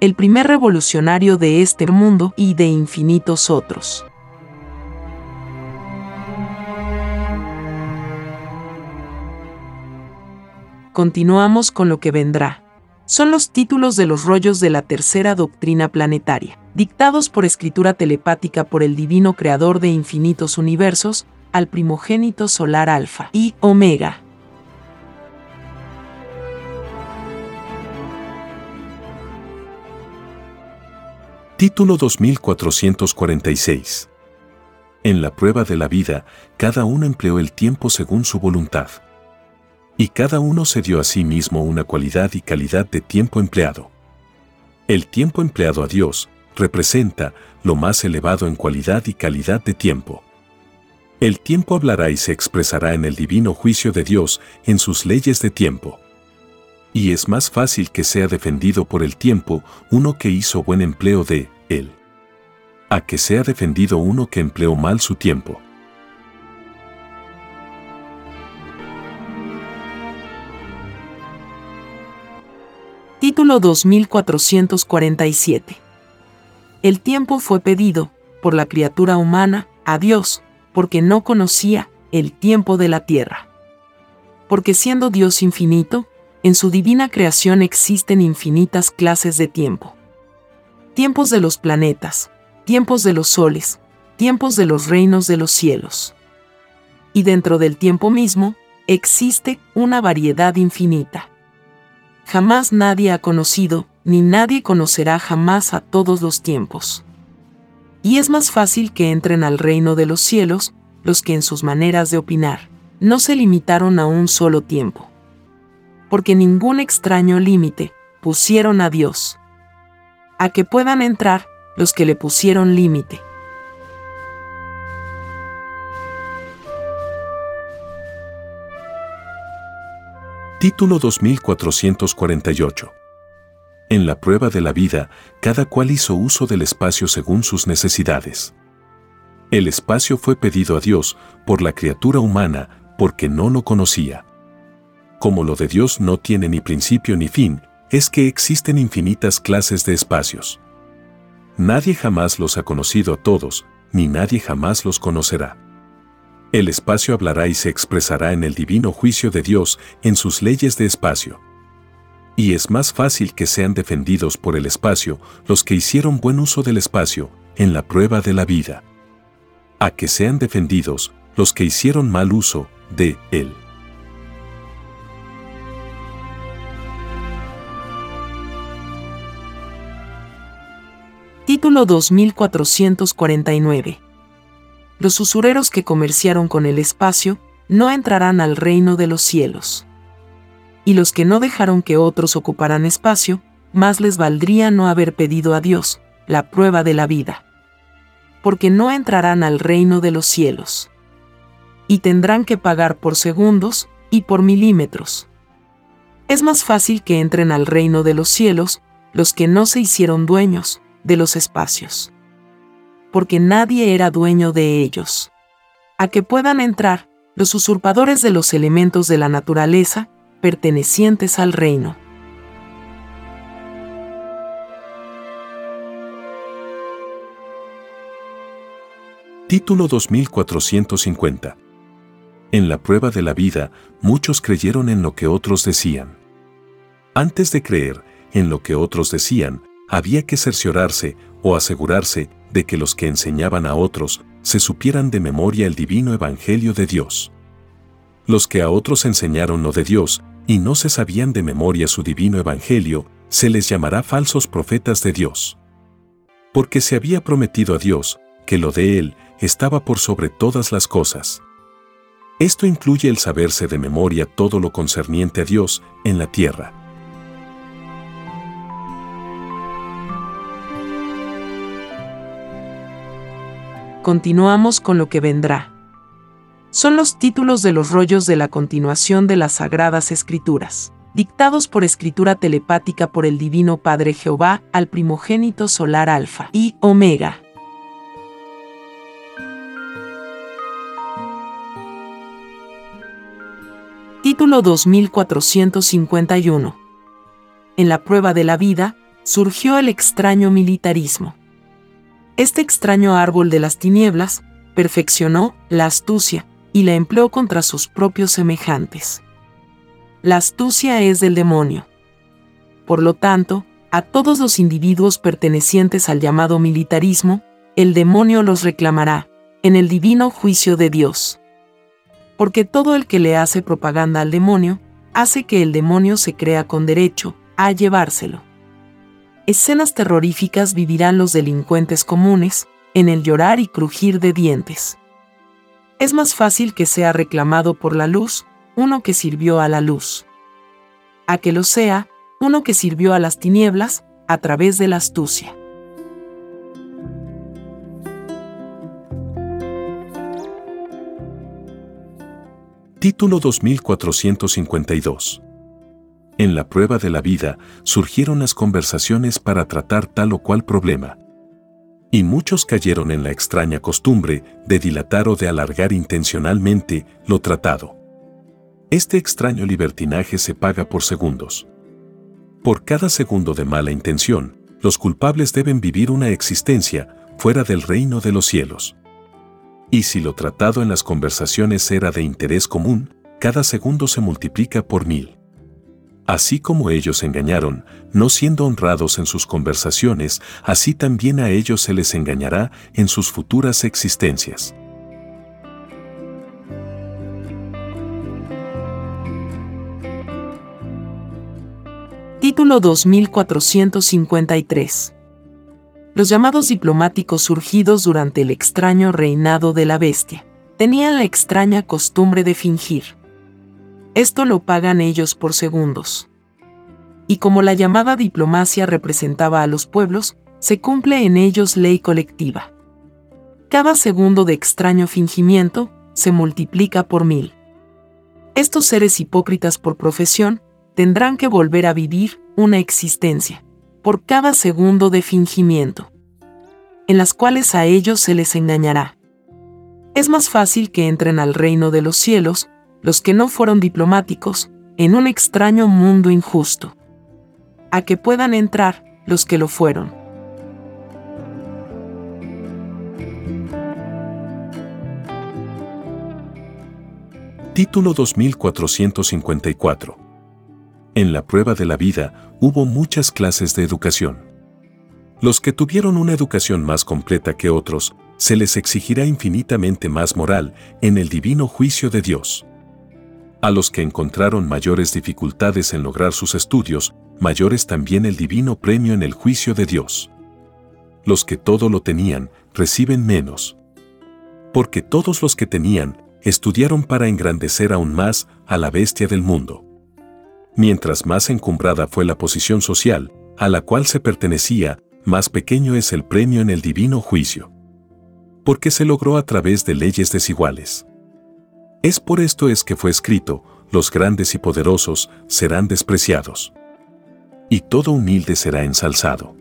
el primer revolucionario de este mundo y de infinitos otros. Continuamos con lo que vendrá. Son los títulos de los rollos de la tercera doctrina planetaria, dictados por escritura telepática por el divino creador de infinitos universos, al primogénito solar Alfa y Omega, Título 2446. En la prueba de la vida, cada uno empleó el tiempo según su voluntad. Y cada uno se dio a sí mismo una cualidad y calidad de tiempo empleado. El tiempo empleado a Dios representa lo más elevado en cualidad y calidad de tiempo. El tiempo hablará y se expresará en el divino juicio de Dios en sus leyes de tiempo y es más fácil que sea defendido por el tiempo uno que hizo buen empleo de él, a que sea defendido uno que empleó mal su tiempo. Título 2447 El tiempo fue pedido, por la criatura humana, a Dios, porque no conocía el tiempo de la tierra. Porque siendo Dios infinito, en su divina creación existen infinitas clases de tiempo. Tiempos de los planetas, tiempos de los soles, tiempos de los reinos de los cielos. Y dentro del tiempo mismo, existe una variedad infinita. Jamás nadie ha conocido, ni nadie conocerá jamás a todos los tiempos. Y es más fácil que entren al reino de los cielos los que en sus maneras de opinar no se limitaron a un solo tiempo porque ningún extraño límite pusieron a Dios. A que puedan entrar los que le pusieron límite. Título 2448 En la prueba de la vida, cada cual hizo uso del espacio según sus necesidades. El espacio fue pedido a Dios por la criatura humana porque no lo conocía como lo de Dios no tiene ni principio ni fin, es que existen infinitas clases de espacios. Nadie jamás los ha conocido a todos, ni nadie jamás los conocerá. El espacio hablará y se expresará en el divino juicio de Dios en sus leyes de espacio. Y es más fácil que sean defendidos por el espacio los que hicieron buen uso del espacio en la prueba de la vida. A que sean defendidos los que hicieron mal uso de él. Título 2449. los usureros que comerciaron con el espacio no entrarán al reino de los cielos. Y los que no dejaron que otros ocuparan espacio, más les valdría no haber pedido a Dios la prueba de la vida. Porque no entrarán al reino de los cielos. Y tendrán que pagar por segundos y por milímetros. Es más fácil que entren al reino de los cielos los que no se hicieron dueños de los espacios. Porque nadie era dueño de ellos. A que puedan entrar los usurpadores de los elementos de la naturaleza pertenecientes al reino. Título 2450 En la prueba de la vida, muchos creyeron en lo que otros decían. Antes de creer en lo que otros decían, había que cerciorarse o asegurarse de que los que enseñaban a otros se supieran de memoria el divino evangelio de Dios. Los que a otros enseñaron lo de Dios y no se sabían de memoria su divino evangelio, se les llamará falsos profetas de Dios. Porque se había prometido a Dios que lo de Él estaba por sobre todas las cosas. Esto incluye el saberse de memoria todo lo concerniente a Dios en la tierra. Continuamos con lo que vendrá. Son los títulos de los rollos de la continuación de las Sagradas Escrituras, dictados por escritura telepática por el Divino Padre Jehová al primogénito solar Alfa y Omega. Título 2451. En la prueba de la vida, surgió el extraño militarismo. Este extraño árbol de las tinieblas perfeccionó la astucia y la empleó contra sus propios semejantes. La astucia es del demonio. Por lo tanto, a todos los individuos pertenecientes al llamado militarismo, el demonio los reclamará, en el divino juicio de Dios porque todo el que le hace propaganda al demonio, hace que el demonio se crea con derecho a llevárselo. Escenas terroríficas vivirán los delincuentes comunes, en el llorar y crujir de dientes. Es más fácil que sea reclamado por la luz uno que sirvió a la luz, a que lo sea uno que sirvió a las tinieblas a través de la astucia. Título 2452. En la prueba de la vida surgieron las conversaciones para tratar tal o cual problema. Y muchos cayeron en la extraña costumbre de dilatar o de alargar intencionalmente lo tratado. Este extraño libertinaje se paga por segundos. Por cada segundo de mala intención, los culpables deben vivir una existencia fuera del reino de los cielos. Y si lo tratado en las conversaciones era de interés común, cada segundo se multiplica por mil. Así como ellos engañaron, no siendo honrados en sus conversaciones, así también a ellos se les engañará en sus futuras existencias. Título 2453 los llamados diplomáticos surgidos durante el extraño reinado de la bestia tenían la extraña costumbre de fingir. Esto lo pagan ellos por segundos. Y como la llamada diplomacia representaba a los pueblos, se cumple en ellos ley colectiva. Cada segundo de extraño fingimiento se multiplica por mil. Estos seres hipócritas por profesión tendrán que volver a vivir una existencia por cada segundo de fingimiento, en las cuales a ellos se les engañará. Es más fácil que entren al reino de los cielos los que no fueron diplomáticos en un extraño mundo injusto, a que puedan entrar los que lo fueron. Título 2454 en la prueba de la vida hubo muchas clases de educación. Los que tuvieron una educación más completa que otros, se les exigirá infinitamente más moral en el divino juicio de Dios. A los que encontraron mayores dificultades en lograr sus estudios, mayores también el divino premio en el juicio de Dios. Los que todo lo tenían, reciben menos. Porque todos los que tenían, estudiaron para engrandecer aún más a la bestia del mundo. Mientras más encumbrada fue la posición social, a la cual se pertenecía, más pequeño es el premio en el divino juicio. Porque se logró a través de leyes desiguales. Es por esto es que fue escrito, los grandes y poderosos serán despreciados. Y todo humilde será ensalzado.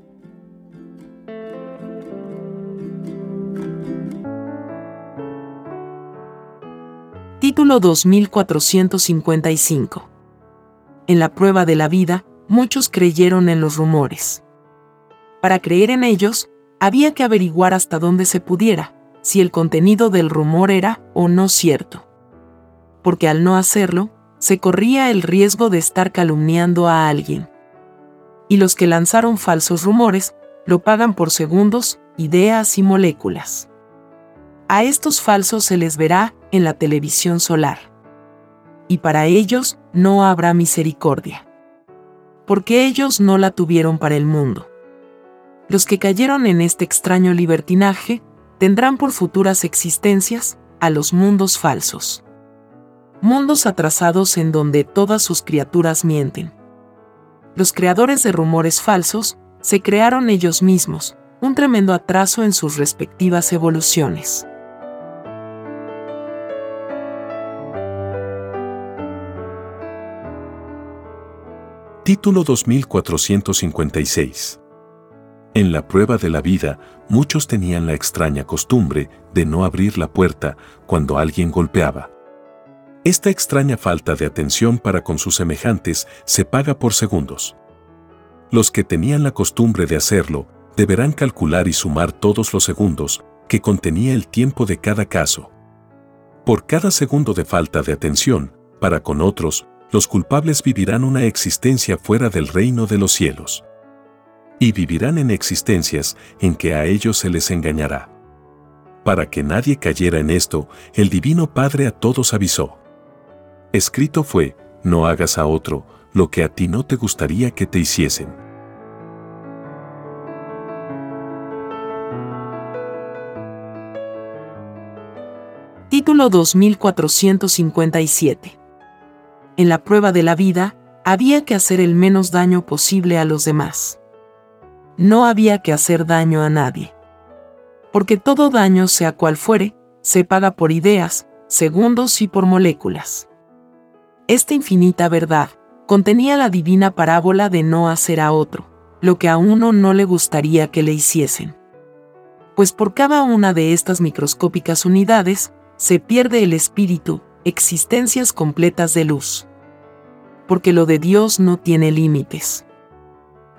Título 2455 En la prueba de la vida, muchos creyeron en los rumores. Para creer en ellos, había que averiguar hasta dónde se pudiera, si el contenido del rumor era o no cierto. Porque al no hacerlo, se corría el riesgo de estar calumniando a alguien. Y los que lanzaron falsos rumores lo pagan por segundos, ideas y moléculas. A estos falsos se les verá en la televisión solar. Y para ellos no habrá misericordia. Porque ellos no la tuvieron para el mundo. Los que cayeron en este extraño libertinaje tendrán por futuras existencias a los mundos falsos. Mundos atrasados en donde todas sus criaturas mienten. Los creadores de rumores falsos se crearon ellos mismos, un tremendo atraso en sus respectivas evoluciones. Título 2456 En la prueba de la vida, muchos tenían la extraña costumbre de no abrir la puerta cuando alguien golpeaba. Esta extraña falta de atención para con sus semejantes se paga por segundos. Los que tenían la costumbre de hacerlo deberán calcular y sumar todos los segundos que contenía el tiempo de cada caso. Por cada segundo de falta de atención, para con otros, los culpables vivirán una existencia fuera del reino de los cielos. Y vivirán en existencias en que a ellos se les engañará. Para que nadie cayera en esto, el Divino Padre a todos avisó. Escrito fue, no hagas a otro lo que a ti no te gustaría que te hiciesen. Título 2457 en la prueba de la vida, había que hacer el menos daño posible a los demás. No había que hacer daño a nadie. Porque todo daño, sea cual fuere, se paga por ideas, segundos y por moléculas. Esta infinita verdad contenía la divina parábola de no hacer a otro, lo que a uno no le gustaría que le hiciesen. Pues por cada una de estas microscópicas unidades, se pierde el espíritu, existencias completas de luz porque lo de Dios no tiene límites.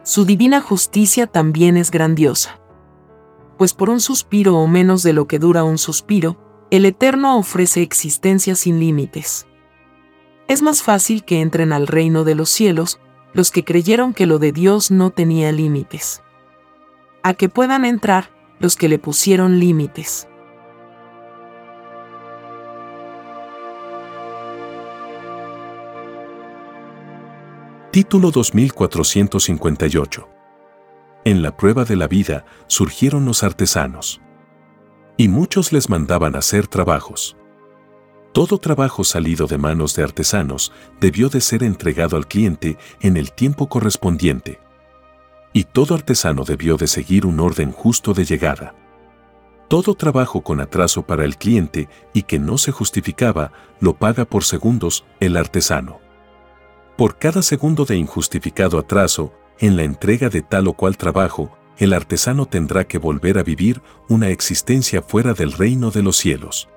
Su divina justicia también es grandiosa. Pues por un suspiro o menos de lo que dura un suspiro, el Eterno ofrece existencia sin límites. Es más fácil que entren al reino de los cielos los que creyeron que lo de Dios no tenía límites. A que puedan entrar los que le pusieron límites. Título 2458 En la prueba de la vida surgieron los artesanos. Y muchos les mandaban hacer trabajos. Todo trabajo salido de manos de artesanos debió de ser entregado al cliente en el tiempo correspondiente. Y todo artesano debió de seguir un orden justo de llegada. Todo trabajo con atraso para el cliente y que no se justificaba, lo paga por segundos el artesano. Por cada segundo de injustificado atraso en la entrega de tal o cual trabajo, el artesano tendrá que volver a vivir una existencia fuera del reino de los cielos.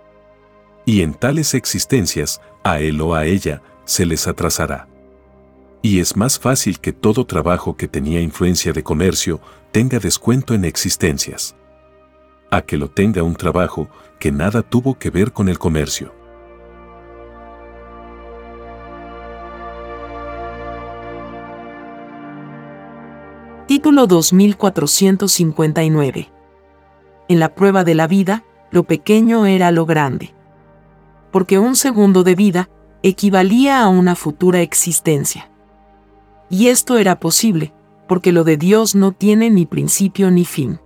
Y en tales existencias, a él o a ella, se les atrasará. Y es más fácil que todo trabajo que tenía influencia de comercio tenga descuento en existencias. A que lo tenga un trabajo que nada tuvo que ver con el comercio. Título 2459. En la prueba de la vida, lo pequeño era lo grande. Porque un segundo de vida equivalía a una futura existencia. Y esto era posible, porque lo de Dios no tiene ni principio ni fin.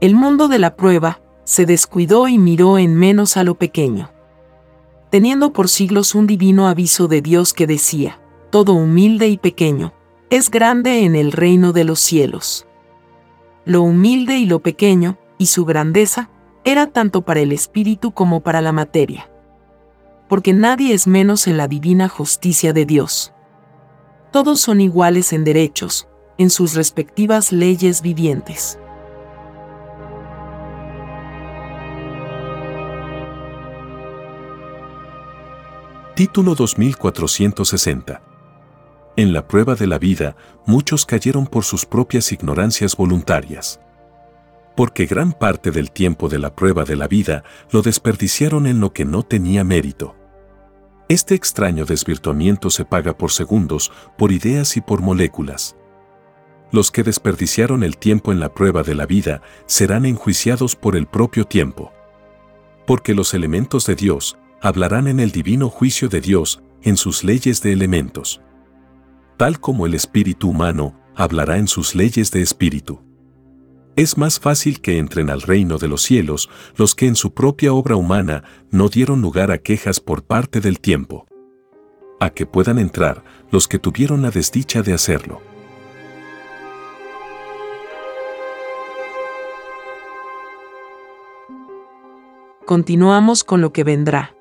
El mundo de la prueba se descuidó y miró en menos a lo pequeño. Teniendo por siglos un divino aviso de Dios que decía, todo humilde y pequeño, es grande en el reino de los cielos. Lo humilde y lo pequeño, y su grandeza, era tanto para el espíritu como para la materia. Porque nadie es menos en la divina justicia de Dios. Todos son iguales en derechos, en sus respectivas leyes vivientes. Título 2460 En la prueba de la vida, muchos cayeron por sus propias ignorancias voluntarias. Porque gran parte del tiempo de la prueba de la vida lo desperdiciaron en lo que no tenía mérito. Este extraño desvirtuamiento se paga por segundos, por ideas y por moléculas. Los que desperdiciaron el tiempo en la prueba de la vida serán enjuiciados por el propio tiempo. Porque los elementos de Dios hablarán en el divino juicio de Dios, en sus leyes de elementos. Tal como el espíritu humano hablará en sus leyes de espíritu. Es más fácil que entren al reino de los cielos los que en su propia obra humana no dieron lugar a quejas por parte del tiempo. A que puedan entrar los que tuvieron la desdicha de hacerlo. Continuamos con lo que vendrá.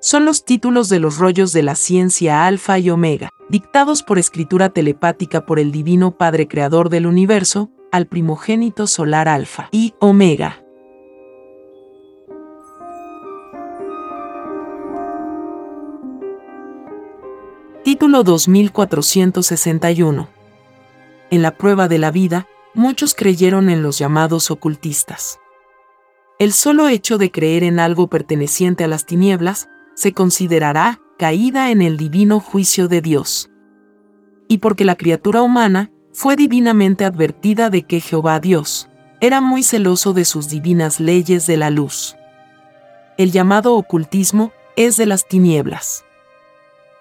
Son los títulos de los rollos de la ciencia alfa y omega, dictados por escritura telepática por el Divino Padre Creador del Universo, al primogénito solar alfa y omega. Título 2461. En la prueba de la vida, muchos creyeron en los llamados ocultistas. El solo hecho de creer en algo perteneciente a las tinieblas se considerará caída en el divino juicio de Dios. Y porque la criatura humana fue divinamente advertida de que Jehová Dios era muy celoso de sus divinas leyes de la luz. El llamado ocultismo es de las tinieblas.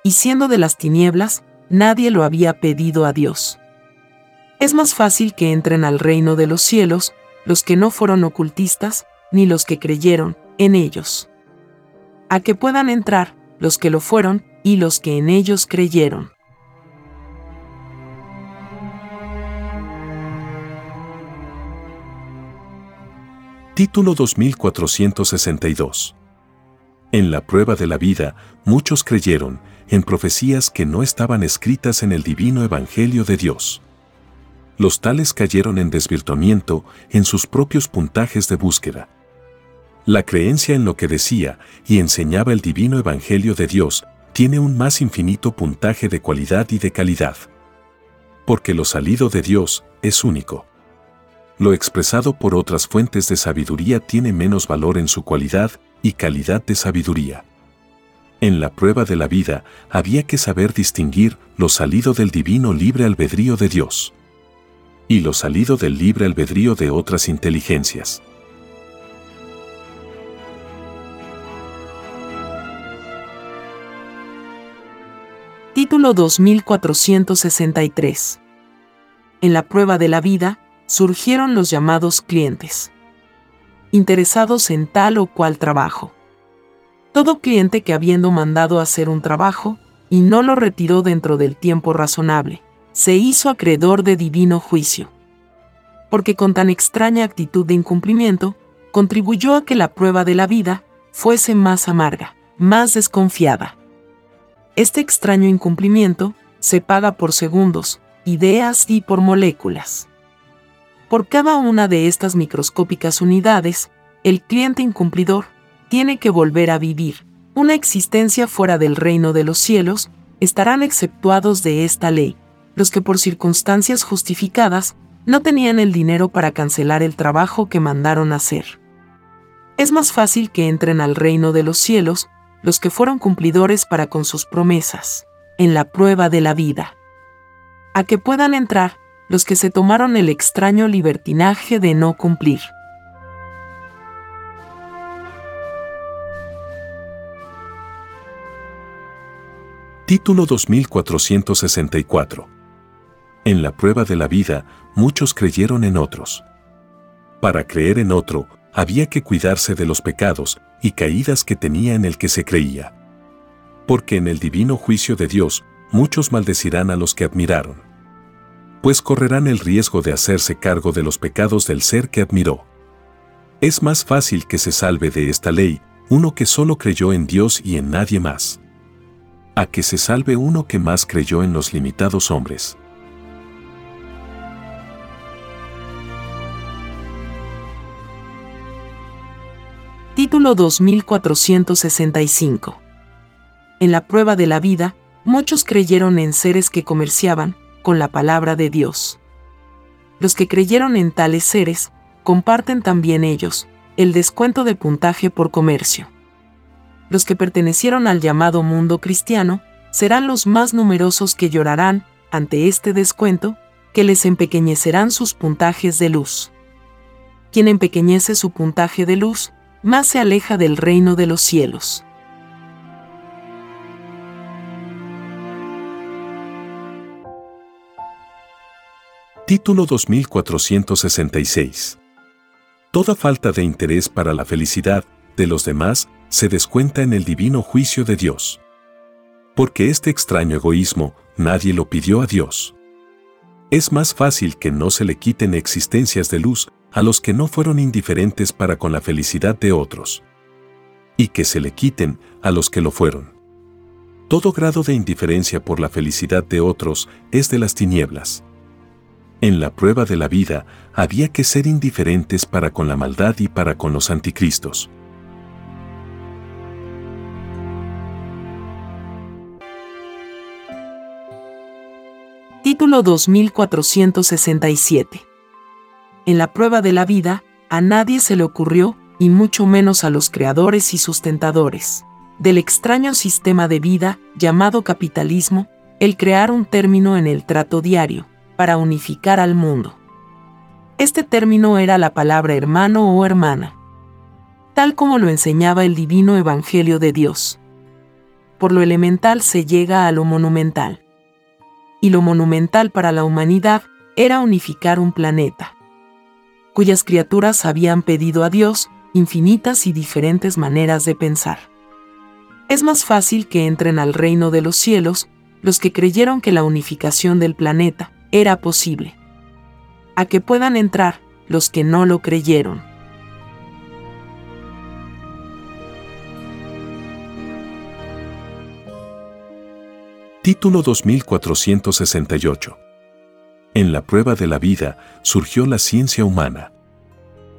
Y siendo de las tinieblas, nadie lo había pedido a Dios. Es más fácil que entren al reino de los cielos los que no fueron ocultistas, ni los que creyeron en ellos. A que puedan entrar los que lo fueron y los que en ellos creyeron. Título 2462. En la prueba de la vida, muchos creyeron en profecías que no estaban escritas en el divino Evangelio de Dios. Los tales cayeron en desvirtuamiento en sus propios puntajes de búsqueda. La creencia en lo que decía y enseñaba el divino Evangelio de Dios tiene un más infinito puntaje de cualidad y de calidad. Porque lo salido de Dios es único lo expresado por otras fuentes de sabiduría tiene menos valor en su cualidad y calidad de sabiduría. En la prueba de la vida había que saber distinguir lo salido del divino libre albedrío de Dios y lo salido del libre albedrío de otras inteligencias. Título 2463 En la prueba de la vida, surgieron los llamados clientes, interesados en tal o cual trabajo. Todo cliente que habiendo mandado hacer un trabajo, y no lo retiró dentro del tiempo razonable, se hizo acreedor de divino juicio. Porque con tan extraña actitud de incumplimiento, contribuyó a que la prueba de la vida fuese más amarga, más desconfiada. Este extraño incumplimiento se paga por segundos, ideas y por moléculas. Por cada una de estas microscópicas unidades, el cliente incumplidor tiene que volver a vivir. Una existencia fuera del reino de los cielos estarán exceptuados de esta ley, los que por circunstancias justificadas no tenían el dinero para cancelar el trabajo que mandaron hacer. Es más fácil que entren al reino de los cielos los que fueron cumplidores para con sus promesas, en la prueba de la vida. A que puedan entrar los que se tomaron el extraño libertinaje de no cumplir. Título 2464 En la prueba de la vida, muchos creyeron en otros. Para creer en otro, había que cuidarse de los pecados y caídas que tenía en el que se creía. Porque en el divino juicio de Dios, muchos maldecirán a los que admiraron. Pues correrán el riesgo de hacerse cargo de los pecados del ser que admiró. Es más fácil que se salve de esta ley uno que solo creyó en Dios y en nadie más. A que se salve uno que más creyó en los limitados hombres. Título 2465 En la prueba de la vida, muchos creyeron en seres que comerciaban con la palabra de Dios. Los que creyeron en tales seres, comparten también ellos el descuento de puntaje por comercio. Los que pertenecieron al llamado mundo cristiano serán los más numerosos que llorarán ante este descuento, que les empequeñecerán sus puntajes de luz. Quien empequeñece su puntaje de luz, más se aleja del reino de los cielos. Título 2466. Toda falta de interés para la felicidad de los demás se descuenta en el divino juicio de Dios. Porque este extraño egoísmo nadie lo pidió a Dios. Es más fácil que no se le quiten existencias de luz a los que no fueron indiferentes para con la felicidad de otros. Y que se le quiten a los que lo fueron. Todo grado de indiferencia por la felicidad de otros es de las tinieblas. En la prueba de la vida había que ser indiferentes para con la maldad y para con los anticristos. Título 2467 En la prueba de la vida, a nadie se le ocurrió, y mucho menos a los creadores y sustentadores, del extraño sistema de vida llamado capitalismo, el crear un término en el trato diario, para unificar al mundo. Este término era la palabra hermano o hermana, tal como lo enseñaba el divino Evangelio de Dios. Por lo elemental se llega a lo monumental. Y lo monumental para la humanidad era unificar un planeta, cuyas criaturas habían pedido a Dios infinitas y diferentes maneras de pensar. Es más fácil que entren al reino de los cielos los que creyeron que la unificación del planeta era posible. A que puedan entrar los que no lo creyeron. Título 2468 En la prueba de la vida surgió la ciencia humana.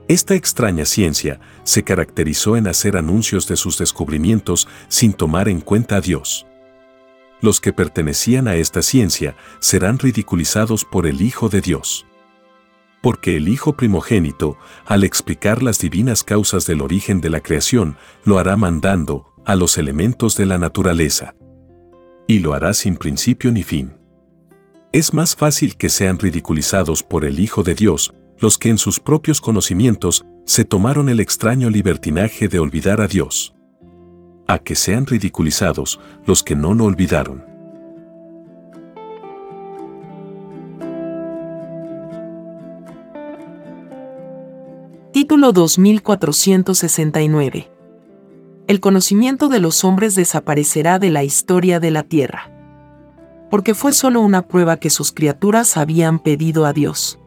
Esta extraña ciencia se caracterizó en hacer anuncios de sus descubrimientos sin tomar en cuenta a Dios los que pertenecían a esta ciencia serán ridiculizados por el Hijo de Dios. Porque el Hijo primogénito, al explicar las divinas causas del origen de la creación, lo hará mandando a los elementos de la naturaleza. Y lo hará sin principio ni fin. Es más fácil que sean ridiculizados por el Hijo de Dios los que en sus propios conocimientos se tomaron el extraño libertinaje de olvidar a Dios a que sean ridiculizados los que no lo olvidaron. Título 2469 El conocimiento de los hombres desaparecerá de la historia de la tierra. Porque fue solo una prueba que sus criaturas habían pedido a Dios.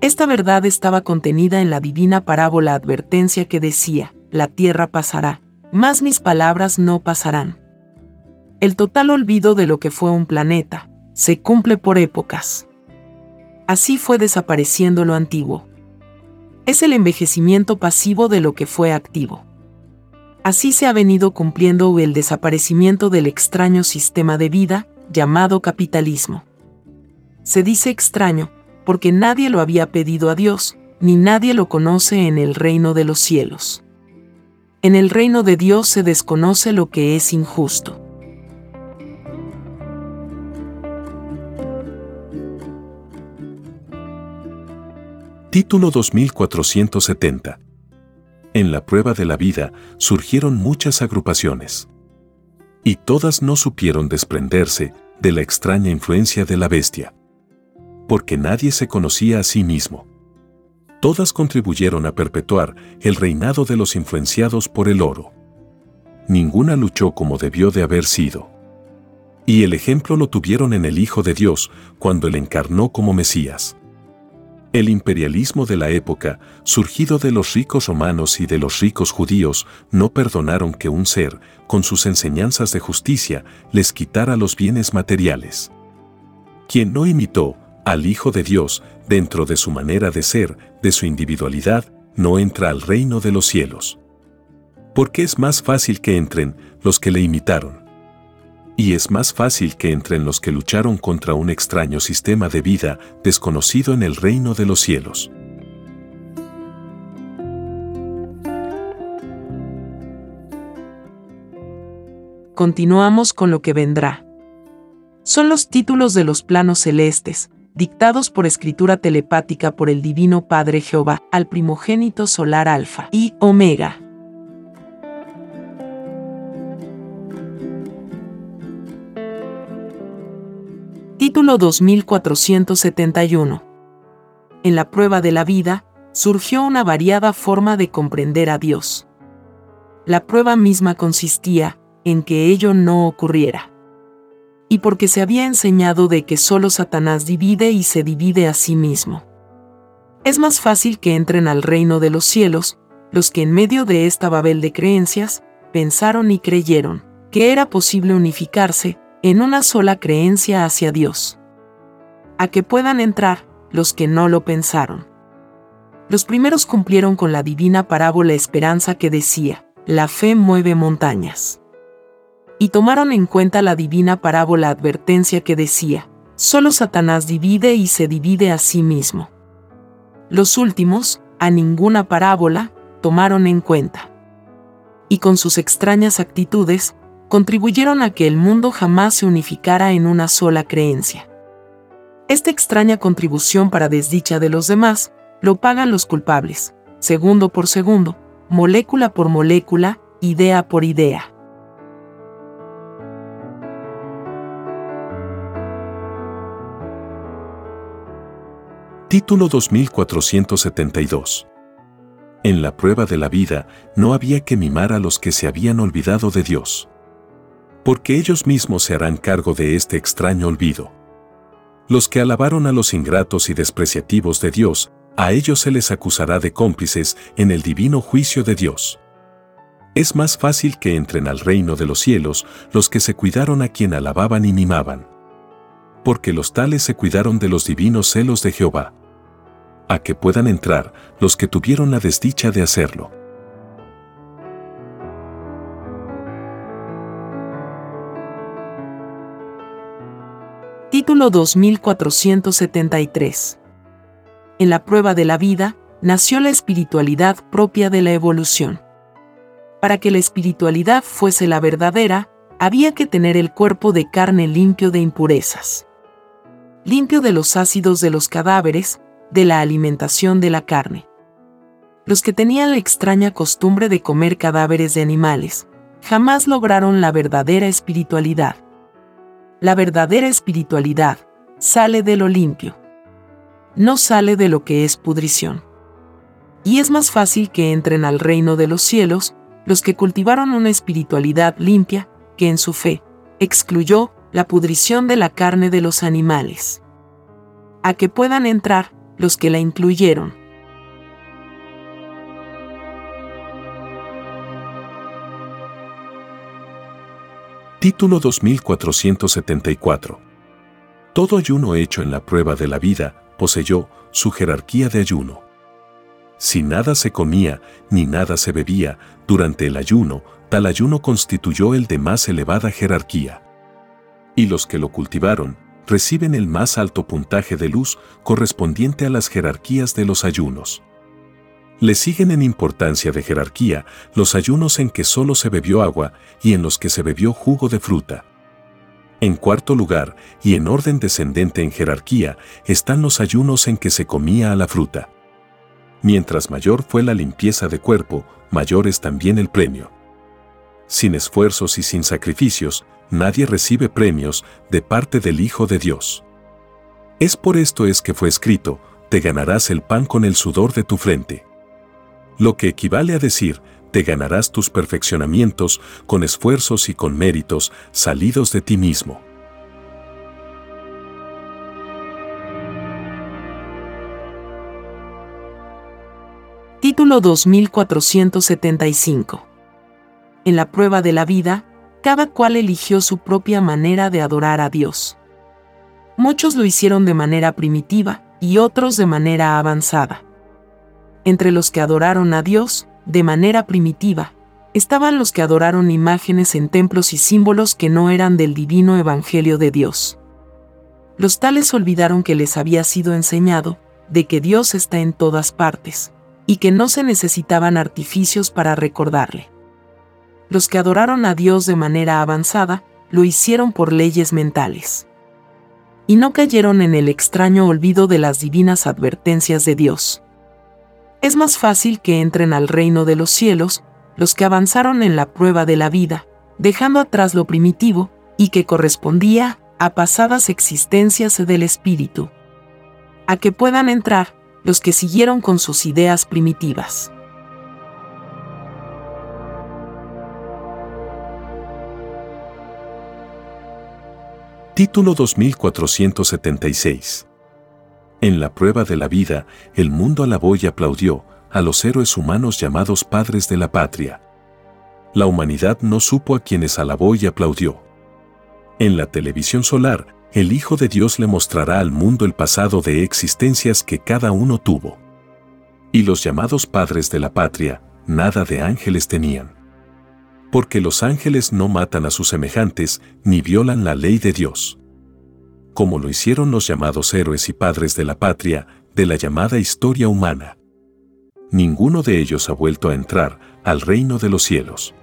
Esta verdad estaba contenida en la divina parábola advertencia que decía, la tierra pasará, más mis palabras no pasarán. El total olvido de lo que fue un planeta se cumple por épocas. Así fue desapareciendo lo antiguo. Es el envejecimiento pasivo de lo que fue activo. Así se ha venido cumpliendo el desaparecimiento del extraño sistema de vida llamado capitalismo. Se dice extraño porque nadie lo había pedido a Dios, ni nadie lo conoce en el reino de los cielos. En el reino de Dios se desconoce lo que es injusto. Título 2470 En la prueba de la vida surgieron muchas agrupaciones. Y todas no supieron desprenderse de la extraña influencia de la bestia. Porque nadie se conocía a sí mismo. Todas contribuyeron a perpetuar el reinado de los influenciados por el oro. Ninguna luchó como debió de haber sido. Y el ejemplo lo tuvieron en el Hijo de Dios cuando él encarnó como Mesías. El imperialismo de la época, surgido de los ricos romanos y de los ricos judíos, no perdonaron que un ser, con sus enseñanzas de justicia, les quitara los bienes materiales. Quien no imitó al Hijo de Dios dentro de su manera de ser, de su individualidad, no entra al reino de los cielos. Porque es más fácil que entren los que le imitaron y es más fácil que entren los que lucharon contra un extraño sistema de vida desconocido en el reino de los cielos. Continuamos con lo que vendrá. Son los títulos de los planos celestes, dictados por escritura telepática por el Divino Padre Jehová al primogénito solar Alfa y Omega Título 2471. En la prueba de la vida, surgió una variada forma de comprender a Dios. La prueba misma consistía en que ello no ocurriera. Y porque se había enseñado de que solo Satanás divide y se divide a sí mismo. Es más fácil que entren al reino de los cielos los que en medio de esta babel de creencias pensaron y creyeron que era posible unificarse en una sola creencia hacia Dios. A que puedan entrar los que no lo pensaron. Los primeros cumplieron con la divina parábola esperanza que decía, la fe mueve montañas. Y tomaron en cuenta la divina parábola advertencia que decía, solo Satanás divide y se divide a sí mismo. Los últimos, a ninguna parábola, tomaron en cuenta. Y con sus extrañas actitudes, contribuyeron a que el mundo jamás se unificara en una sola creencia. Esta extraña contribución para desdicha de los demás lo pagan los culpables, segundo por segundo, molécula por molécula, idea por idea. Título 2472 En la prueba de la vida no había que mimar a los que se habían olvidado de Dios porque ellos mismos se harán cargo de este extraño olvido. Los que alabaron a los ingratos y despreciativos de Dios, a ellos se les acusará de cómplices en el divino juicio de Dios. Es más fácil que entren al reino de los cielos los que se cuidaron a quien alababan y mimaban. Porque los tales se cuidaron de los divinos celos de Jehová. A que puedan entrar los que tuvieron la desdicha de hacerlo. Título 2473. En la prueba de la vida, nació la espiritualidad propia de la evolución. Para que la espiritualidad fuese la verdadera, había que tener el cuerpo de carne limpio de impurezas. Limpio de los ácidos de los cadáveres, de la alimentación de la carne. Los que tenían la extraña costumbre de comer cadáveres de animales, jamás lograron la verdadera espiritualidad la verdadera espiritualidad sale de lo limpio. No sale de lo que es pudrición. Y es más fácil que entren al reino de los cielos los que cultivaron una espiritualidad limpia que en su fe excluyó la pudrición de la carne de los animales. A que puedan entrar los que la incluyeron Título 2474. Todo ayuno hecho en la prueba de la vida poseyó su jerarquía de ayuno. Si nada se comía ni nada se bebía durante el ayuno, tal ayuno constituyó el de más elevada jerarquía. Y los que lo cultivaron reciben el más alto puntaje de luz correspondiente a las jerarquías de los ayunos. Le siguen en importancia de jerarquía los ayunos en que solo se bebió agua y en los que se bebió jugo de fruta. En cuarto lugar, y en orden descendente en jerarquía, están los ayunos en que se comía a la fruta. Mientras mayor fue la limpieza de cuerpo, mayor es también el premio. Sin esfuerzos y sin sacrificios, nadie recibe premios de parte del Hijo de Dios. Es por esto es que fue escrito, te ganarás el pan con el sudor de tu frente. Lo que equivale a decir, te ganarás tus perfeccionamientos con esfuerzos y con méritos salidos de ti mismo. Título 2475 En la prueba de la vida, cada cual eligió su propia manera de adorar a Dios. Muchos lo hicieron de manera primitiva y otros de manera avanzada. Entre los que adoraron a Dios, de manera primitiva, estaban los que adoraron imágenes en templos y símbolos que no eran del divino Evangelio de Dios. Los tales olvidaron que les había sido enseñado, de que Dios está en todas partes, y que no se necesitaban artificios para recordarle. Los que adoraron a Dios de manera avanzada, lo hicieron por leyes mentales. Y no cayeron en el extraño olvido de las divinas advertencias de Dios es más fácil que entren al reino de los cielos los que avanzaron en la prueba de la vida, dejando atrás lo primitivo y que correspondía a pasadas existencias del espíritu. A que puedan entrar los que siguieron con sus ideas primitivas. Título 2476 en la prueba de la vida, el mundo alabó y aplaudió a los héroes humanos llamados padres de la patria. La humanidad no supo a quienes alabó y aplaudió. En la televisión solar, el Hijo de Dios le mostrará al mundo el pasado de existencias que cada uno tuvo. Y los llamados padres de la patria, nada de ángeles tenían. Porque los ángeles no matan a sus semejantes ni violan la ley de Dios como lo hicieron los llamados héroes y padres de la patria, de la llamada historia humana. Ninguno de ellos ha vuelto a entrar al reino de los cielos.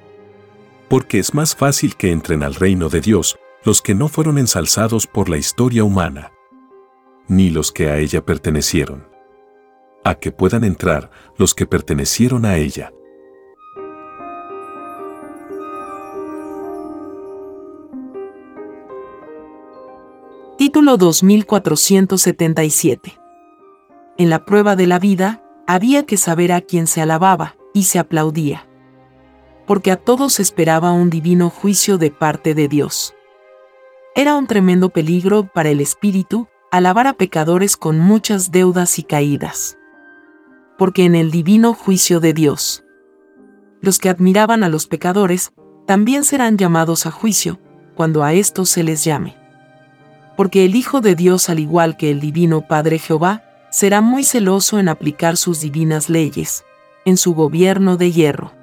Porque es más fácil que entren al reino de Dios los que no fueron ensalzados por la historia humana, ni los que a ella pertenecieron. A que puedan entrar los que pertenecieron a ella. Título 2477. En la prueba de la vida, había que saber a quién se alababa y se aplaudía. Porque a todos esperaba un divino juicio de parte de Dios. Era un tremendo peligro para el espíritu alabar a pecadores con muchas deudas y caídas. Porque en el divino juicio de Dios, los que admiraban a los pecadores también serán llamados a juicio cuando a estos se les llame porque el Hijo de Dios, al igual que el Divino Padre Jehová, será muy celoso en aplicar sus divinas leyes, en su gobierno de hierro.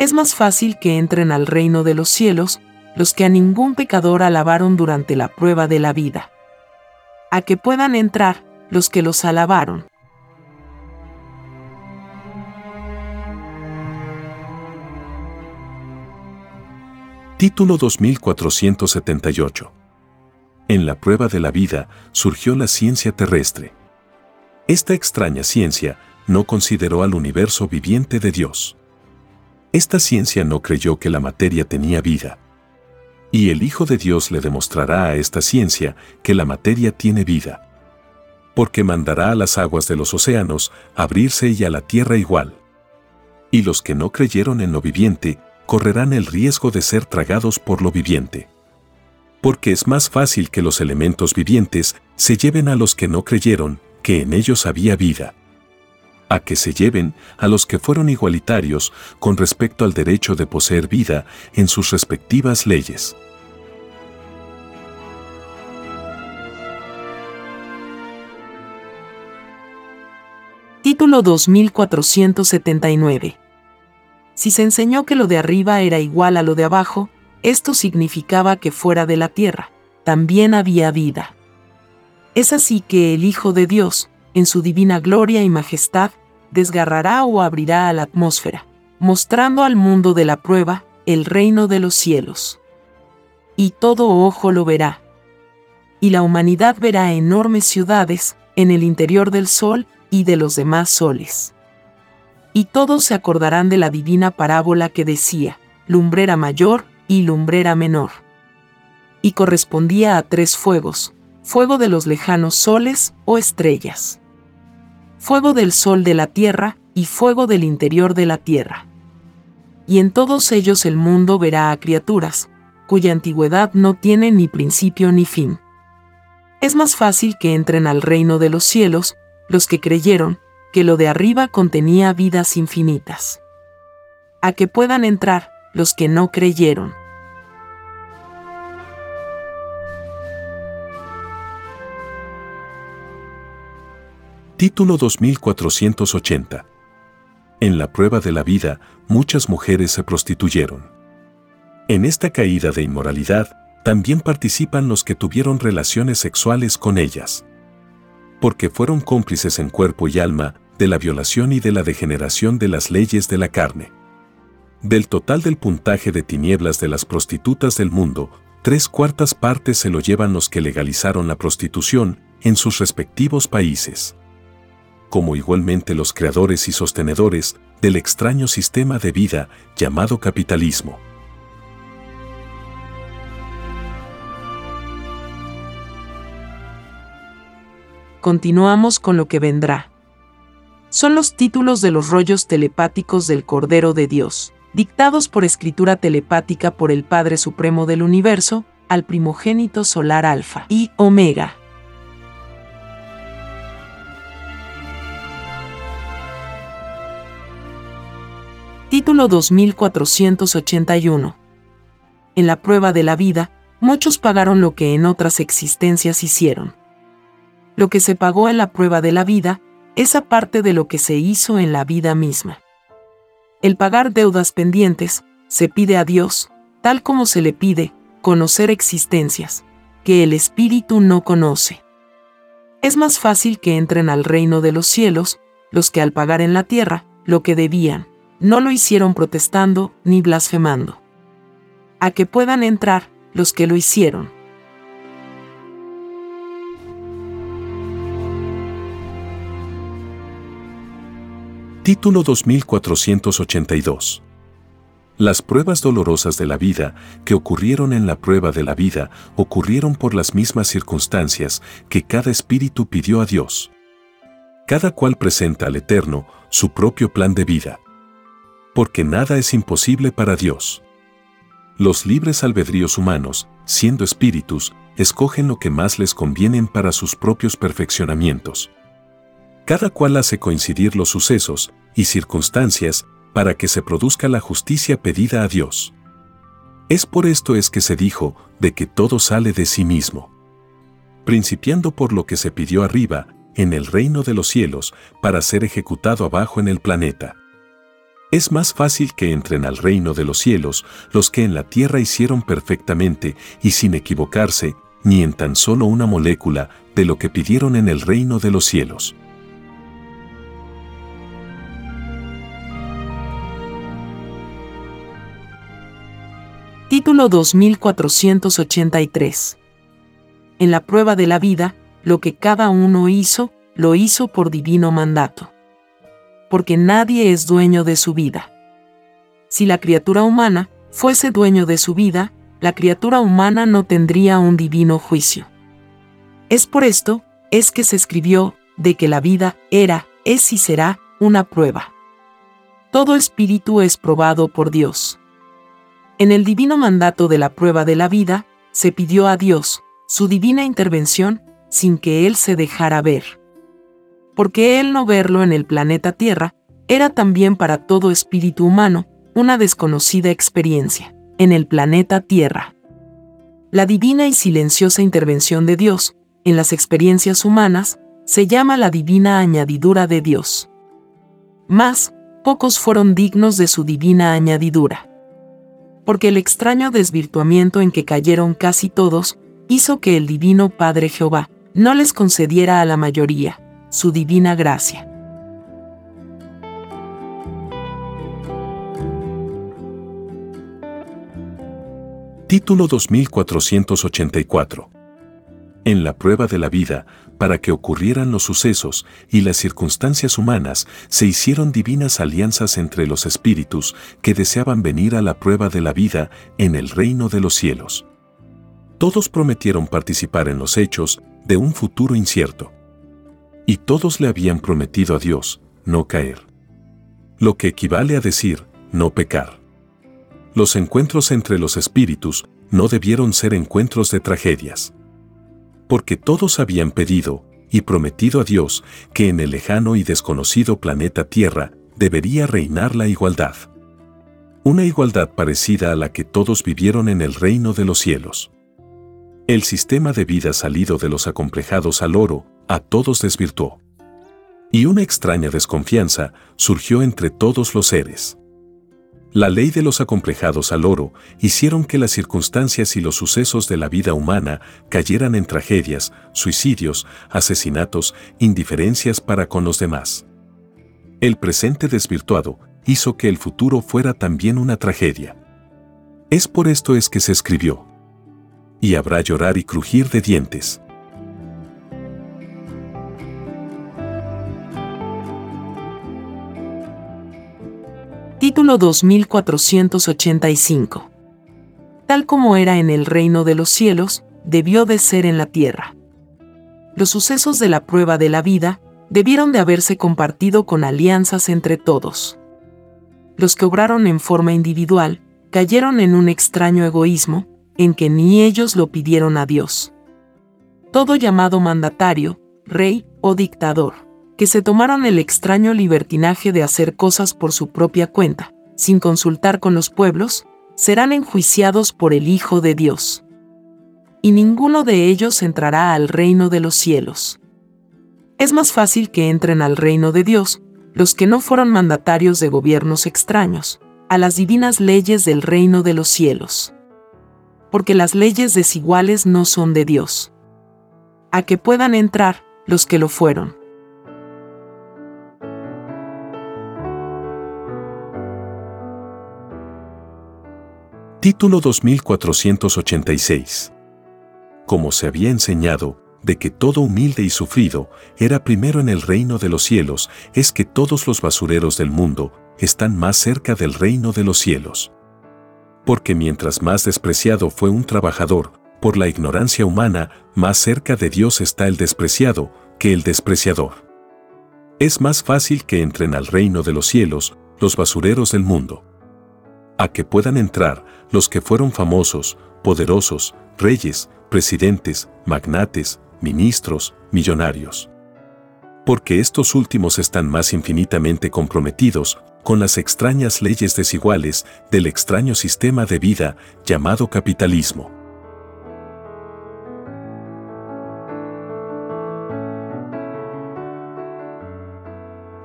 Es más fácil que entren al reino de los cielos los que a ningún pecador alabaron durante la prueba de la vida. A que puedan entrar los que los alabaron. Título 2478 en la prueba de la vida surgió la ciencia terrestre. Esta extraña ciencia no consideró al universo viviente de Dios. Esta ciencia no creyó que la materia tenía vida. Y el Hijo de Dios le demostrará a esta ciencia que la materia tiene vida. Porque mandará a las aguas de los océanos abrirse y a la tierra igual. Y los que no creyeron en lo viviente correrán el riesgo de ser tragados por lo viviente porque es más fácil que los elementos vivientes se lleven a los que no creyeron que en ellos había vida, a que se lleven a los que fueron igualitarios con respecto al derecho de poseer vida en sus respectivas leyes. Título 2479 Si se enseñó que lo de arriba era igual a lo de abajo, esto significaba que fuera de la tierra también había vida. Es así que el Hijo de Dios, en su divina gloria y majestad, desgarrará o abrirá a la atmósfera, mostrando al mundo de la prueba el reino de los cielos. Y todo ojo lo verá. Y la humanidad verá enormes ciudades en el interior del sol y de los demás soles. Y todos se acordarán de la divina parábola que decía, lumbrera mayor y lumbrera menor. Y correspondía a tres fuegos, fuego de los lejanos soles o estrellas. fuego del sol de la tierra y fuego del interior de la tierra. Y en todos ellos el mundo verá a criaturas, cuya antigüedad no tiene ni principio ni fin. Es más fácil que entren al reino de los cielos los que creyeron que lo de arriba contenía vidas infinitas. A que puedan entrar los que no creyeron. Título 2480 En la prueba de la vida, muchas mujeres se prostituyeron. En esta caída de inmoralidad, también participan los que tuvieron relaciones sexuales con ellas. Porque fueron cómplices en cuerpo y alma de la violación y de la degeneración de las leyes de la carne. Del total del puntaje de tinieblas de las prostitutas del mundo, tres cuartas partes se lo llevan los que legalizaron la prostitución en sus respectivos países como igualmente los creadores y sostenedores del extraño sistema de vida llamado capitalismo. Continuamos con lo que vendrá. Son los títulos de los rollos telepáticos del Cordero de Dios, dictados por escritura telepática por el Padre Supremo del Universo, al primogénito solar Alfa y Omega. Título 2481. En la prueba de la vida, muchos pagaron lo que en otras existencias hicieron. Lo que se pagó en la prueba de la vida es aparte de lo que se hizo en la vida misma. El pagar deudas pendientes se pide a Dios, tal como se le pide conocer existencias, que el espíritu no conoce. Es más fácil que entren al reino de los cielos los que al pagar en la tierra lo que debían no lo hicieron protestando ni blasfemando. A que puedan entrar los que lo hicieron. Título 2482 Las pruebas dolorosas de la vida que ocurrieron en la prueba de la vida ocurrieron por las mismas circunstancias que cada espíritu pidió a Dios. Cada cual presenta al Eterno su propio plan de vida porque nada es imposible para Dios. Los libres albedríos humanos, siendo espíritus, escogen lo que más les convienen para sus propios perfeccionamientos. Cada cual hace coincidir los sucesos y circunstancias para que se produzca la justicia pedida a Dios. Es por esto es que se dijo de que todo sale de sí mismo. Principiando por lo que se pidió arriba, en el reino de los cielos, para ser ejecutado abajo en el planeta. Es más fácil que entren al reino de los cielos los que en la tierra hicieron perfectamente y sin equivocarse, ni en tan solo una molécula de lo que pidieron en el reino de los cielos. Título 2483 En la prueba de la vida, lo que cada uno hizo, lo hizo por divino mandato porque nadie es dueño de su vida. Si la criatura humana fuese dueño de su vida, la criatura humana no tendría un divino juicio. Es por esto, es que se escribió, de que la vida era, es y será, una prueba. Todo espíritu es probado por Dios. En el divino mandato de la prueba de la vida, se pidió a Dios, su divina intervención, sin que Él se dejara ver porque el no verlo en el planeta Tierra era también para todo espíritu humano una desconocida experiencia, en el planeta Tierra. La divina y silenciosa intervención de Dios en las experiencias humanas se llama la divina añadidura de Dios. Más, pocos fueron dignos de su divina añadidura. Porque el extraño desvirtuamiento en que cayeron casi todos hizo que el divino Padre Jehová no les concediera a la mayoría, su divina gracia. Título 2484 En la prueba de la vida, para que ocurrieran los sucesos y las circunstancias humanas, se hicieron divinas alianzas entre los espíritus que deseaban venir a la prueba de la vida en el reino de los cielos. Todos prometieron participar en los hechos de un futuro incierto y todos le habían prometido a Dios no caer. Lo que equivale a decir no pecar. Los encuentros entre los espíritus no debieron ser encuentros de tragedias. Porque todos habían pedido y prometido a Dios que en el lejano y desconocido planeta Tierra debería reinar la igualdad. Una igualdad parecida a la que todos vivieron en el reino de los cielos. El sistema de vida salido de los acomplejados al oro a todos desvirtuó. Y una extraña desconfianza surgió entre todos los seres. La ley de los acomplejados al oro hicieron que las circunstancias y los sucesos de la vida humana cayeran en tragedias, suicidios, asesinatos, indiferencias para con los demás. El presente desvirtuado hizo que el futuro fuera también una tragedia. Es por esto es que se escribió. Y habrá llorar y crujir de dientes. Título 2485. Tal como era en el reino de los cielos, debió de ser en la tierra. Los sucesos de la prueba de la vida debieron de haberse compartido con alianzas entre todos. Los que obraron en forma individual cayeron en un extraño egoísmo, en que ni ellos lo pidieron a Dios. Todo llamado mandatario, rey o dictador que se tomaron el extraño libertinaje de hacer cosas por su propia cuenta, sin consultar con los pueblos, serán enjuiciados por el Hijo de Dios. Y ninguno de ellos entrará al reino de los cielos. Es más fácil que entren al reino de Dios los que no fueron mandatarios de gobiernos extraños, a las divinas leyes del reino de los cielos. Porque las leyes desiguales no son de Dios. A que puedan entrar los que lo fueron. Título 2486. Como se había enseñado, de que todo humilde y sufrido era primero en el reino de los cielos, es que todos los basureros del mundo están más cerca del reino de los cielos. Porque mientras más despreciado fue un trabajador, por la ignorancia humana, más cerca de Dios está el despreciado que el despreciador. Es más fácil que entren al reino de los cielos los basureros del mundo a que puedan entrar los que fueron famosos, poderosos, reyes, presidentes, magnates, ministros, millonarios. Porque estos últimos están más infinitamente comprometidos con las extrañas leyes desiguales del extraño sistema de vida llamado capitalismo.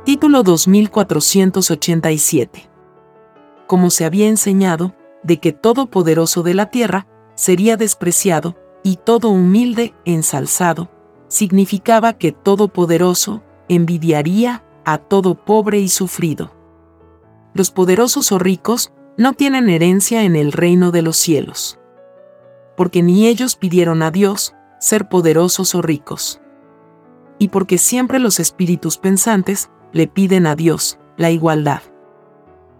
Título 2487 como se había enseñado, de que todo poderoso de la tierra sería despreciado, y todo humilde ensalzado, significaba que todo poderoso envidiaría a todo pobre y sufrido. Los poderosos o ricos no tienen herencia en el reino de los cielos, porque ni ellos pidieron a Dios ser poderosos o ricos, y porque siempre los espíritus pensantes le piden a Dios la igualdad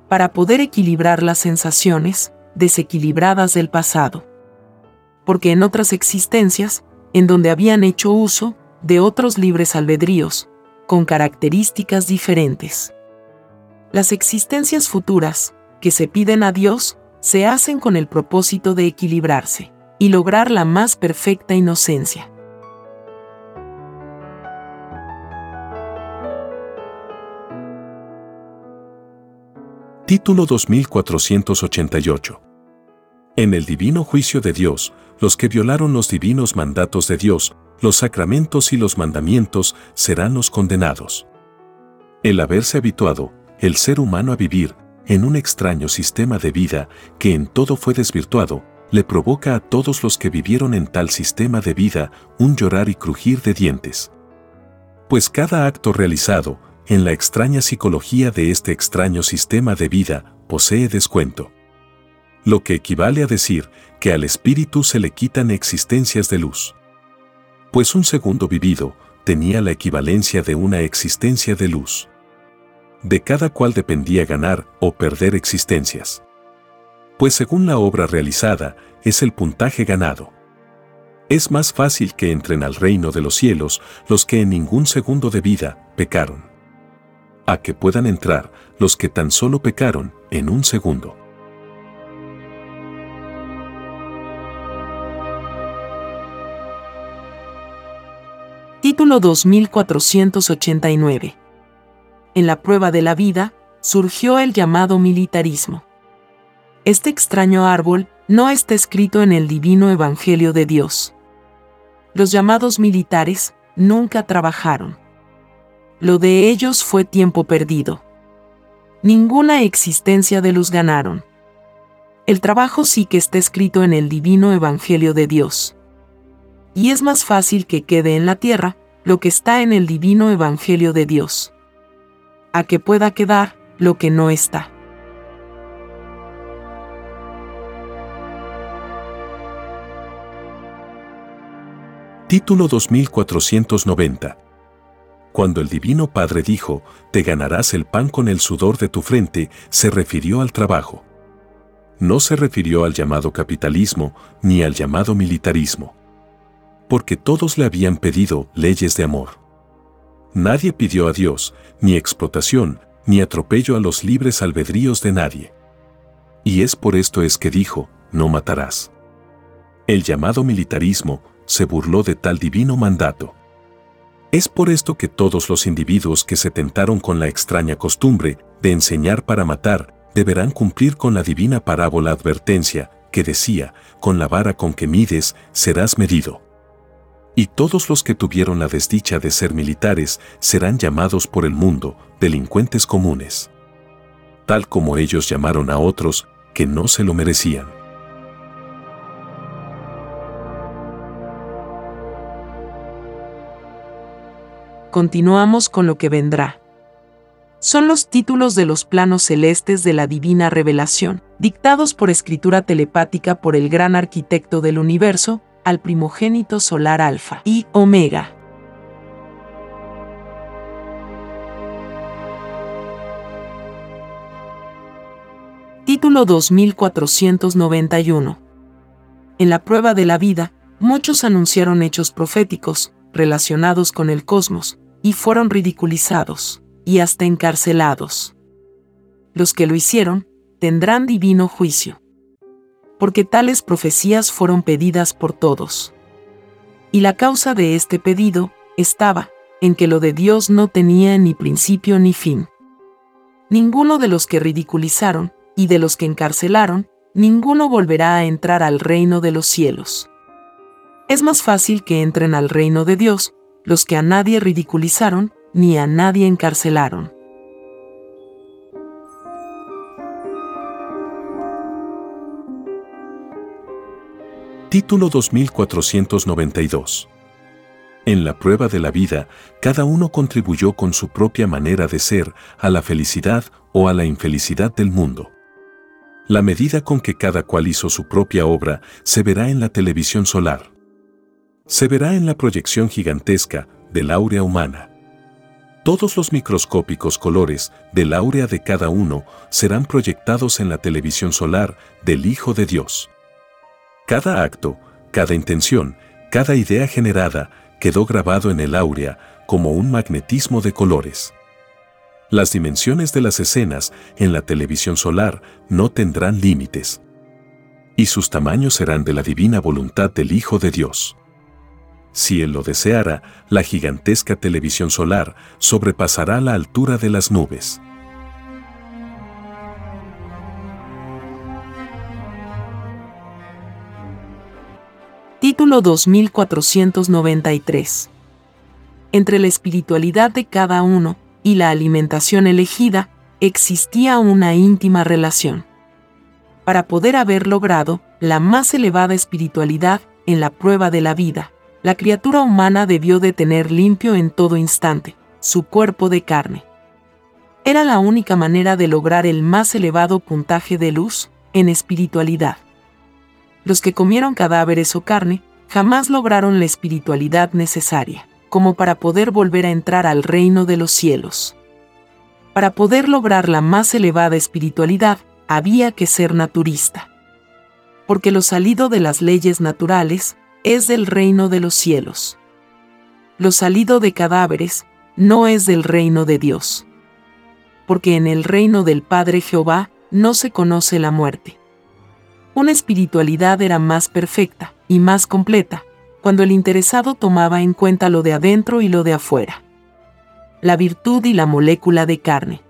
para poder equilibrar las sensaciones desequilibradas del pasado. Porque en otras existencias, en donde habían hecho uso de otros libres albedríos, con características diferentes. Las existencias futuras, que se piden a Dios, se hacen con el propósito de equilibrarse y lograr la más perfecta inocencia. Título 2488. En el divino juicio de Dios, los que violaron los divinos mandatos de Dios, los sacramentos y los mandamientos serán los condenados. El haberse habituado, el ser humano a vivir, en un extraño sistema de vida que en todo fue desvirtuado, le provoca a todos los que vivieron en tal sistema de vida un llorar y crujir de dientes. Pues cada acto realizado, en la extraña psicología de este extraño sistema de vida, posee descuento. Lo que equivale a decir que al espíritu se le quitan existencias de luz. Pues un segundo vivido tenía la equivalencia de una existencia de luz. De cada cual dependía ganar o perder existencias. Pues según la obra realizada, es el puntaje ganado. Es más fácil que entren al reino de los cielos los que en ningún segundo de vida pecaron. A que puedan entrar los que tan solo pecaron en un segundo. Título 2489. En la prueba de la vida, surgió el llamado militarismo. Este extraño árbol no está escrito en el divino Evangelio de Dios. Los llamados militares nunca trabajaron. Lo de ellos fue tiempo perdido. Ninguna existencia de luz ganaron. El trabajo sí que está escrito en el divino Evangelio de Dios. Y es más fácil que quede en la tierra lo que está en el divino Evangelio de Dios. A que pueda quedar lo que no está. Título 2490. Cuando el Divino Padre dijo, te ganarás el pan con el sudor de tu frente, se refirió al trabajo. No se refirió al llamado capitalismo ni al llamado militarismo. Porque todos le habían pedido leyes de amor. Nadie pidió a Dios ni explotación ni atropello a los libres albedríos de nadie. Y es por esto es que dijo, no matarás. El llamado militarismo se burló de tal divino mandato. Es por esto que todos los individuos que se tentaron con la extraña costumbre de enseñar para matar deberán cumplir con la divina parábola advertencia que decía, con la vara con que mides serás medido. Y todos los que tuvieron la desdicha de ser militares serán llamados por el mundo delincuentes comunes. Tal como ellos llamaron a otros que no se lo merecían. Continuamos con lo que vendrá. Son los títulos de los planos celestes de la divina revelación, dictados por escritura telepática por el gran arquitecto del universo, al primogénito solar Alfa y Omega. Título 2491. En la prueba de la vida, muchos anunciaron hechos proféticos, relacionados con el cosmos, y fueron ridiculizados, y hasta encarcelados. Los que lo hicieron, tendrán divino juicio. Porque tales profecías fueron pedidas por todos. Y la causa de este pedido estaba en que lo de Dios no tenía ni principio ni fin. Ninguno de los que ridiculizaron y de los que encarcelaron, ninguno volverá a entrar al reino de los cielos. Es más fácil que entren al reino de Dios los que a nadie ridiculizaron ni a nadie encarcelaron. Título 2492 En la prueba de la vida, cada uno contribuyó con su propia manera de ser a la felicidad o a la infelicidad del mundo. La medida con que cada cual hizo su propia obra se verá en la televisión solar se verá en la proyección gigantesca del áurea humana. Todos los microscópicos colores del áurea de cada uno serán proyectados en la televisión solar del Hijo de Dios. Cada acto, cada intención, cada idea generada quedó grabado en el áurea como un magnetismo de colores. Las dimensiones de las escenas en la televisión solar no tendrán límites. Y sus tamaños serán de la divina voluntad del Hijo de Dios si él lo deseara, la gigantesca televisión solar sobrepasará la altura de las nubes. Título 2493 Entre la espiritualidad de cada uno y la alimentación elegida, existía una íntima relación. Para poder haber logrado la más elevada espiritualidad en la prueba de la vida, la criatura humana debió de tener limpio en todo instante su cuerpo de carne. Era la única manera de lograr el más elevado puntaje de luz en espiritualidad. Los que comieron cadáveres o carne jamás lograron la espiritualidad necesaria, como para poder volver a entrar al reino de los cielos. Para poder lograr la más elevada espiritualidad, había que ser naturista. Porque lo salido de las leyes naturales es del reino de los cielos. Lo salido de cadáveres no es del reino de Dios. Porque en el reino del Padre Jehová no se conoce la muerte. Una espiritualidad era más perfecta y más completa cuando el interesado tomaba en cuenta lo de adentro y lo de afuera. La virtud y la molécula de carne.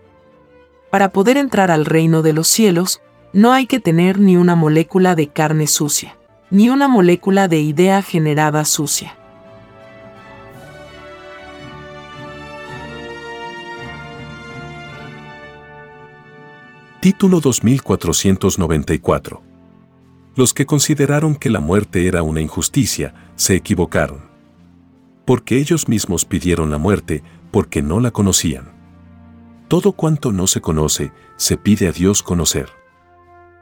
Para poder entrar al reino de los cielos, no hay que tener ni una molécula de carne sucia, ni una molécula de idea generada sucia. Título 2494 Los que consideraron que la muerte era una injusticia, se equivocaron. Porque ellos mismos pidieron la muerte, porque no la conocían. Todo cuanto no se conoce, se pide a Dios conocer.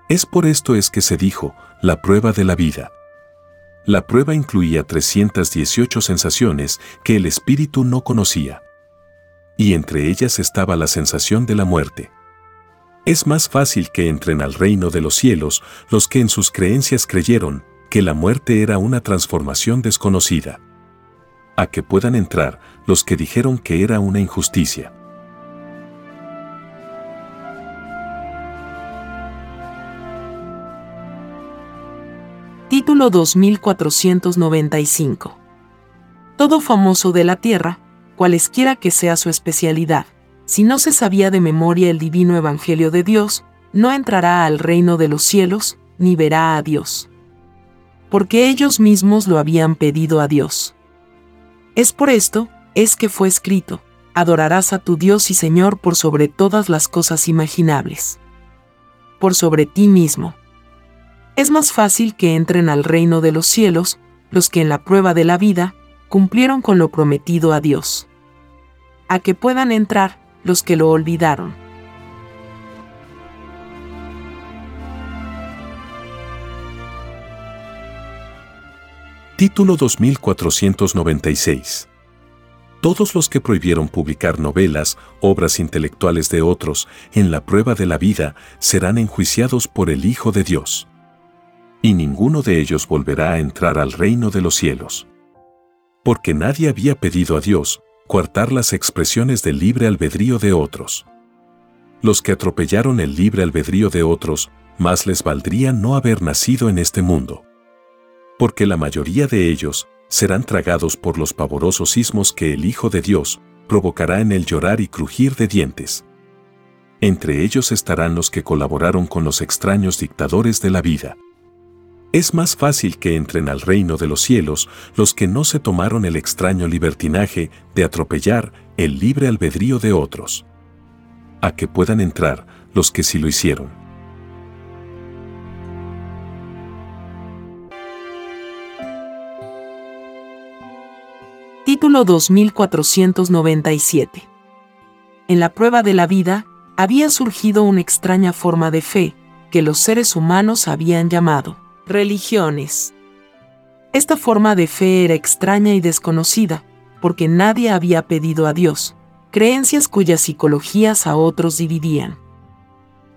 Es por esto es que se dijo, la prueba de la vida. La prueba incluía 318 sensaciones que el espíritu no conocía. Y entre ellas estaba la sensación de la muerte. Es más fácil que entren al reino de los cielos los que en sus creencias creyeron que la muerte era una transformación desconocida. A que puedan entrar los que dijeron que era una injusticia. Título 2495. Todo famoso de la tierra, cualesquiera que sea su especialidad, si no se sabía de memoria el divino evangelio de Dios, no entrará al reino de los cielos, ni verá a Dios. Porque ellos mismos lo habían pedido a Dios. Es por esto, es que fue escrito, adorarás a tu Dios y Señor por sobre todas las cosas imaginables. Por sobre ti mismo es más fácil que entren al reino de los cielos los que en la prueba de la vida cumplieron con lo prometido a Dios. A que puedan entrar los que lo olvidaron. Título 2496 Todos los que prohibieron publicar novelas, obras intelectuales de otros, en la prueba de la vida, serán enjuiciados por el Hijo de Dios y ninguno de ellos volverá a entrar al reino de los cielos. Porque nadie había pedido a Dios coartar las expresiones del libre albedrío de otros. Los que atropellaron el libre albedrío de otros, más les valdría no haber nacido en este mundo. Porque la mayoría de ellos serán tragados por los pavorosos sismos que el Hijo de Dios provocará en el llorar y crujir de dientes. Entre ellos estarán los que colaboraron con los extraños dictadores de la vida. Es más fácil que entren al reino de los cielos los que no se tomaron el extraño libertinaje de atropellar el libre albedrío de otros. A que puedan entrar los que sí lo hicieron. Título 2497 En la prueba de la vida, había surgido una extraña forma de fe que los seres humanos habían llamado religiones. Esta forma de fe era extraña y desconocida, porque nadie había pedido a Dios, creencias cuyas psicologías a otros dividían.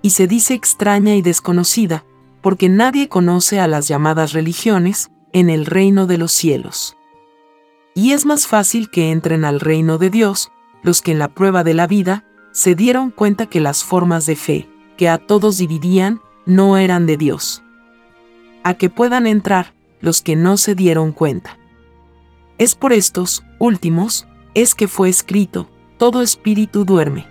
Y se dice extraña y desconocida, porque nadie conoce a las llamadas religiones en el reino de los cielos. Y es más fácil que entren al reino de Dios los que en la prueba de la vida se dieron cuenta que las formas de fe, que a todos dividían, no eran de Dios a que puedan entrar los que no se dieron cuenta. Es por estos últimos, es que fue escrito, todo espíritu duerme.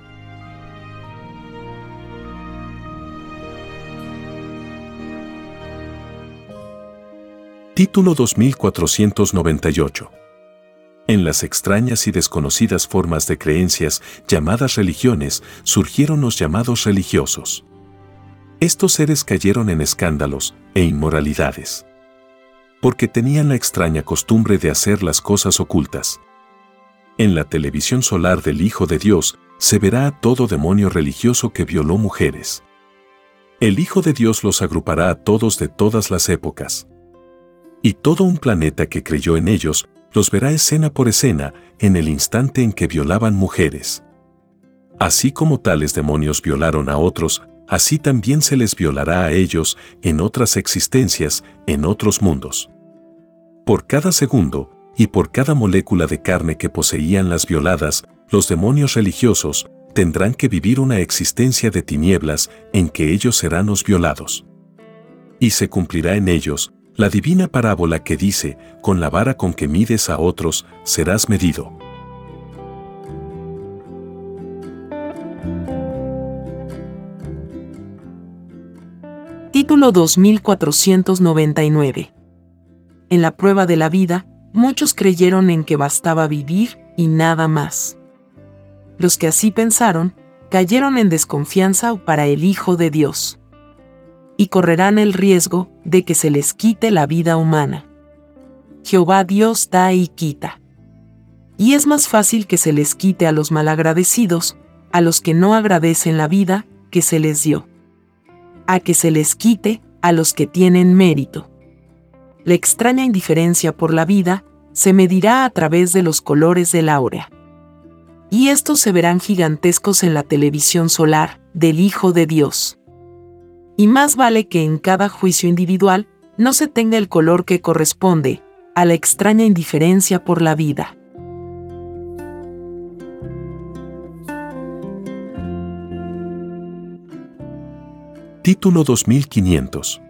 Título 2498 en las extrañas y desconocidas formas de creencias llamadas religiones surgieron los llamados religiosos. Estos seres cayeron en escándalos e inmoralidades. Porque tenían la extraña costumbre de hacer las cosas ocultas. En la televisión solar del Hijo de Dios se verá a todo demonio religioso que violó mujeres. El Hijo de Dios los agrupará a todos de todas las épocas. Y todo un planeta que creyó en ellos los verá escena por escena en el instante en que violaban mujeres. Así como tales demonios violaron a otros, así también se les violará a ellos en otras existencias, en otros mundos. Por cada segundo, y por cada molécula de carne que poseían las violadas, los demonios religiosos tendrán que vivir una existencia de tinieblas en que ellos serán los violados. Y se cumplirá en ellos la divina parábola que dice, con la vara con que mides a otros, serás medido. Título 2499 En la prueba de la vida, muchos creyeron en que bastaba vivir y nada más. Los que así pensaron, cayeron en desconfianza para el Hijo de Dios. Y correrán el riesgo de que se les quite la vida humana. Jehová Dios da y quita. Y es más fácil que se les quite a los malagradecidos, a los que no agradecen la vida que se les dio. A que se les quite a los que tienen mérito la extraña indiferencia por la vida se medirá a través de los colores del áurea. Y estos se verán gigantescos en la televisión solar del Hijo de Dios. Y más vale que en cada juicio individual no se tenga el color que corresponde a la extraña indiferencia por la vida. Título 2500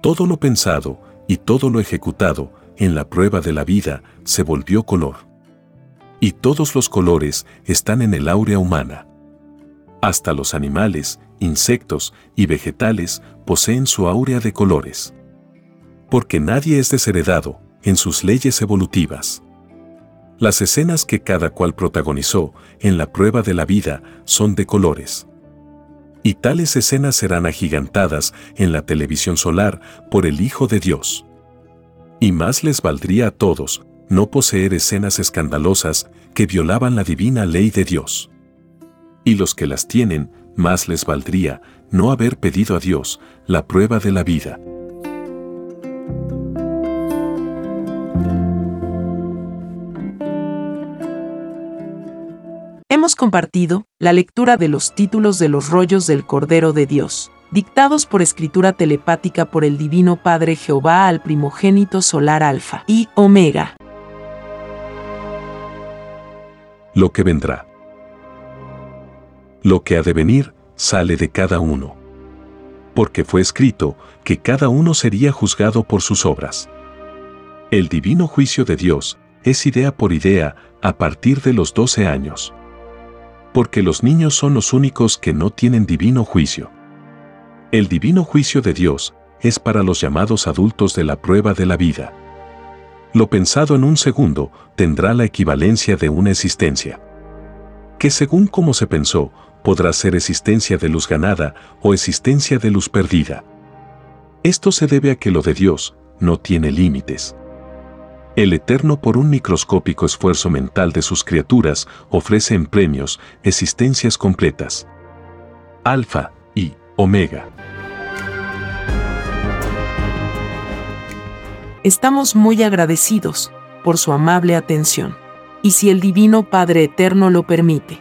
Todo lo pensado, y todo lo ejecutado en la prueba de la vida se volvió color. Y todos los colores están en el áurea humana. Hasta los animales, insectos y vegetales poseen su áurea de colores. Porque nadie es desheredado en sus leyes evolutivas. Las escenas que cada cual protagonizó en la prueba de la vida son de colores y tales escenas serán agigantadas en la televisión solar por el Hijo de Dios. Y más les valdría a todos no poseer escenas escandalosas que violaban la divina ley de Dios. Y los que las tienen, más les valdría no haber pedido a Dios la prueba de la vida. Hemos compartido la lectura de los títulos de los rollos del Cordero de Dios, dictados por escritura telepática por el Divino Padre Jehová al primogénito solar Alfa y Omega. Lo que vendrá. Lo que ha de venir sale de cada uno. Porque fue escrito que cada uno sería juzgado por sus obras. El divino juicio de Dios es idea por idea a partir de los 12 años porque los niños son los únicos que no tienen divino juicio. El divino juicio de Dios es para los llamados adultos de la prueba de la vida. Lo pensado en un segundo tendrá la equivalencia de una existencia. Que según como se pensó, podrá ser existencia de luz ganada o existencia de luz perdida. Esto se debe a que lo de Dios no tiene límites. El Eterno por un microscópico esfuerzo mental de sus criaturas ofrece en premios existencias completas. Alfa y Omega. Estamos muy agradecidos por su amable atención. Y si el Divino Padre Eterno lo permite,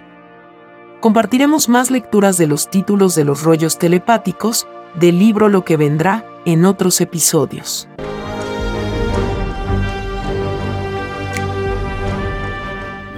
compartiremos más lecturas de los títulos de los rollos telepáticos del libro Lo que vendrá en otros episodios.